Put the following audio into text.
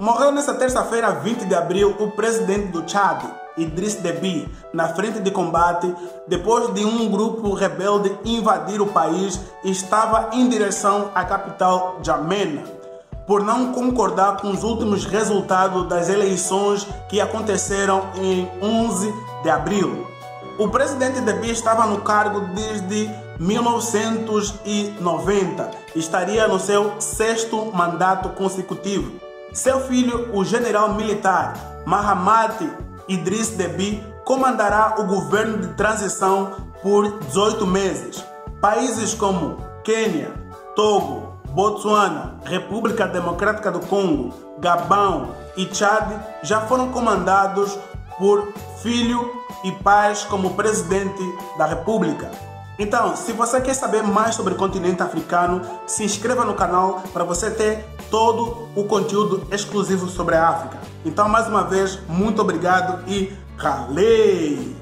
Morreu nesta terça-feira, 20 de abril, o presidente do Chad, Idriss Deby, na frente de combate, depois de um grupo rebelde invadir o país e estava em direção à capital Jamena, por não concordar com os últimos resultados das eleições que aconteceram em 11 de abril. O presidente Deby estava no cargo desde 1990 e estaria no seu sexto mandato consecutivo. Seu filho, o general militar Mahamat Idris Deby, comandará o governo de transição por 18 meses. Países como Quênia, Togo, Botsuana, República Democrática do Congo, Gabão e Chad já foram comandados por filho e pais como presidente da República. Então, se você quer saber mais sobre o continente africano, se inscreva no canal para você ter todo o conteúdo exclusivo sobre a África. Então, mais uma vez, muito obrigado e ralei!